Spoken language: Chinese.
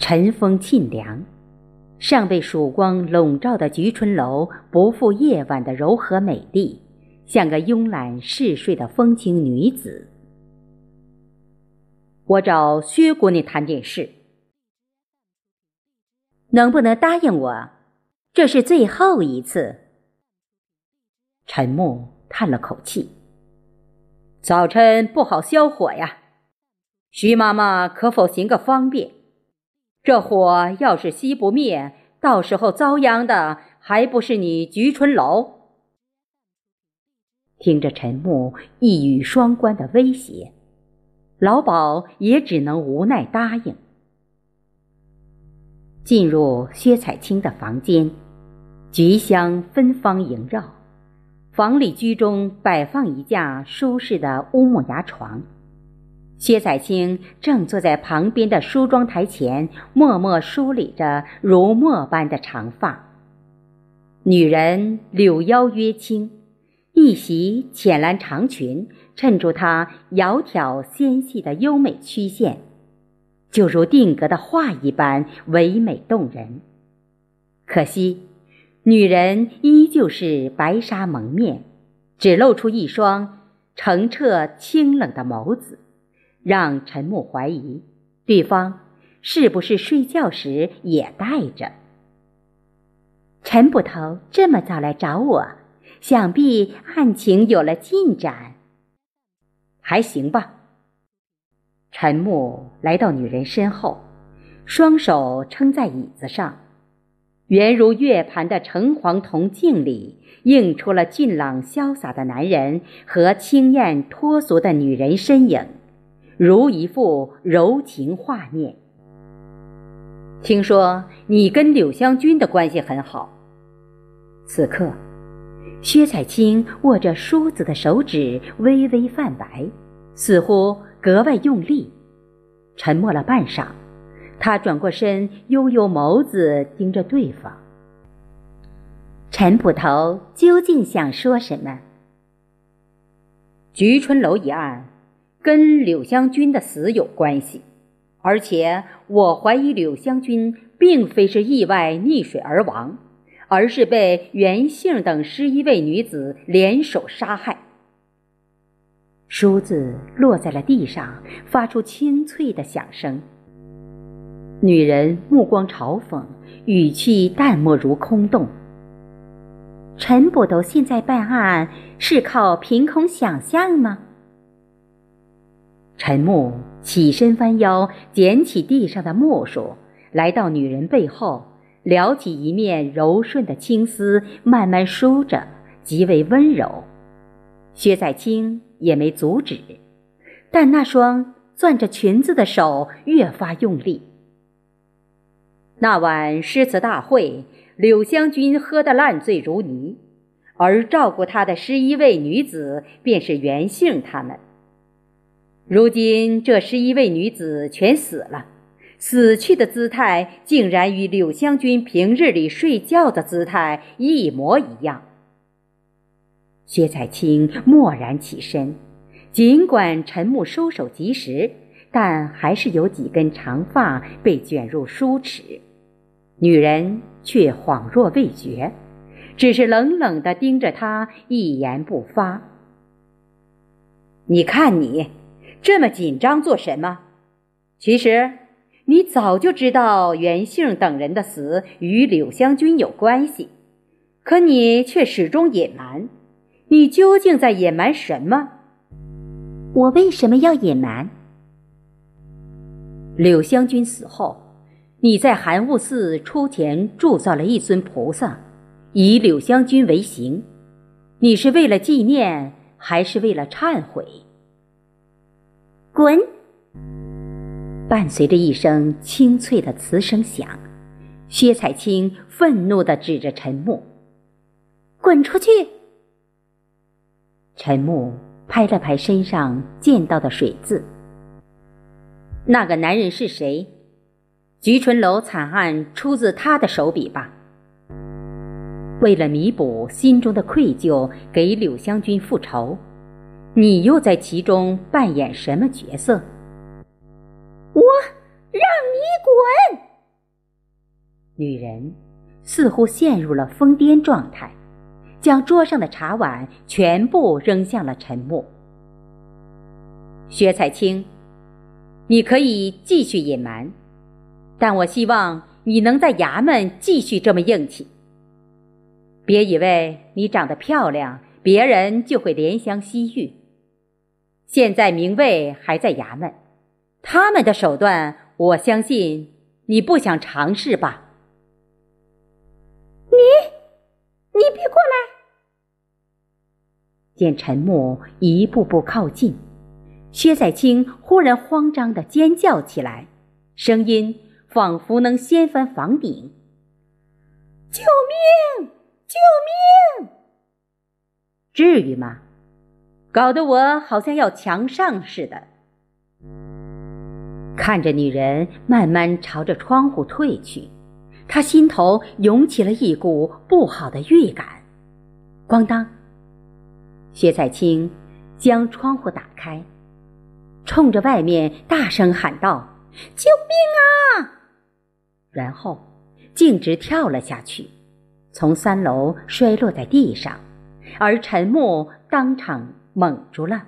晨风沁凉，尚被曙光笼罩的菊春楼不负夜晚的柔和美丽，像个慵懒嗜睡的风情女子。我找薛姑娘谈点事，能不能答应我？这是最后一次。陈木叹了口气：“早晨不好消火呀，徐妈妈可否行个方便？这火要是熄不灭，到时候遭殃的还不是你菊春楼？”听着陈木一语双关的威胁，老鸨也只能无奈答应。进入薛彩青的房间，菊香芬芳萦绕。房里居中摆放一架舒适的乌木牙床，薛彩青正坐在旁边的梳妆台前，默默梳理着如墨般的长发。女人柳腰约轻，一袭浅蓝长裙衬出她窈窕纤细的优美曲线，就如定格的画一般唯美动人。可惜。女人依旧是白纱蒙面，只露出一双澄澈清冷的眸子，让陈木怀疑对方是不是睡觉时也带着。陈捕头这么早来找我，想必案情有了进展。还行吧。陈木来到女人身后，双手撑在椅子上。圆如月盘的橙黄铜镜里，映出了俊朗潇洒的男人和清艳脱俗的女人身影，如一幅柔情画面。听说你跟柳湘君的关系很好。此刻，薛彩青握着梳子的手指微微泛白，似乎格外用力。沉默了半晌。他转过身，悠悠眸子盯着对方。陈捕头究竟想说什么？菊春楼一案跟柳湘君的死有关系，而且我怀疑柳湘君并非是意外溺水而亡，而是被袁姓等十一位女子联手杀害。梳子落在了地上，发出清脆的响声。女人目光嘲讽，语气淡漠如空洞。陈捕头现在办案是靠凭空想象吗？陈木起身弯腰捡起地上的木梳，来到女人背后，撩起一面柔顺的青丝，慢慢梳着，极为温柔。薛在清也没阻止，但那双攥着裙子的手越发用力。那晚诗词大会，柳湘君喝得烂醉如泥，而照顾她的十一位女子便是袁姓他们。如今这十一位女子全死了，死去的姿态竟然与柳湘君平日里睡觉的姿态一模一样。薛彩青蓦然起身，尽管陈木收手及时，但还是有几根长发被卷入梳齿。女人却恍若未觉，只是冷冷地盯着他，一言不发。你看你这么紧张做什么？其实你早就知道袁姓等人的死与柳湘君有关系，可你却始终隐瞒。你究竟在隐瞒什么？我为什么要隐瞒？柳湘君死后。你在寒雾寺出钱铸造了一尊菩萨，以柳湘君为形，你是为了纪念，还是为了忏悔？滚！伴随着一声清脆的瓷声响，薛彩青愤怒地指着陈木：“滚出去！”陈木拍了拍身上溅到的水渍：“那个男人是谁？”菊春楼惨案出自他的手笔吧？为了弥补心中的愧疚，给柳湘君复仇，你又在其中扮演什么角色？我让你滚！女人似乎陷入了疯癫状态，将桌上的茶碗全部扔向了陈默。薛彩青，你可以继续隐瞒，但我希望你能在衙门继续这么硬气。别以为你长得漂亮，别人就会怜香惜玉。现在明卫还在衙门，他们的手段，我相信你不想尝试吧？你，你别过来！见陈木一步步靠近。薛彩青忽然慌张的尖叫起来，声音仿佛能掀翻房顶：“救命！救命！”至于吗？搞得我好像要强上似的。看着女人慢慢朝着窗户退去，他心头涌起了一股不好的预感。咣当！薛彩青将窗户打开。冲着外面大声喊道：“救命啊！”然后径直跳了下去，从三楼摔落在地上，而陈木当场蒙住了。